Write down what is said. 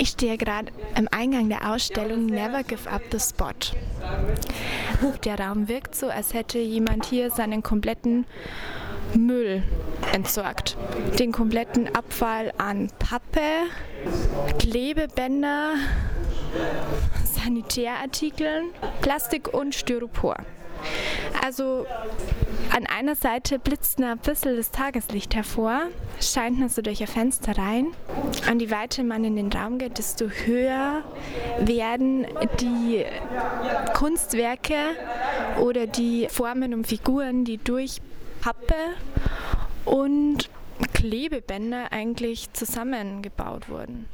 Ich stehe gerade am Eingang der Ausstellung Never Give Up the Spot. Der Raum wirkt so, als hätte jemand hier seinen kompletten Müll entsorgt. Den kompletten Abfall an Pappe, Klebebänder, Sanitärartikeln, Plastik und Styropor. Also an einer Seite blitzt ein bisschen das Tageslicht hervor, scheint nur so durch ein Fenster rein. An die weiter man in den Raum geht, desto höher werden die Kunstwerke oder die Formen und Figuren, die durch Pappe und Klebebänder eigentlich zusammengebaut wurden.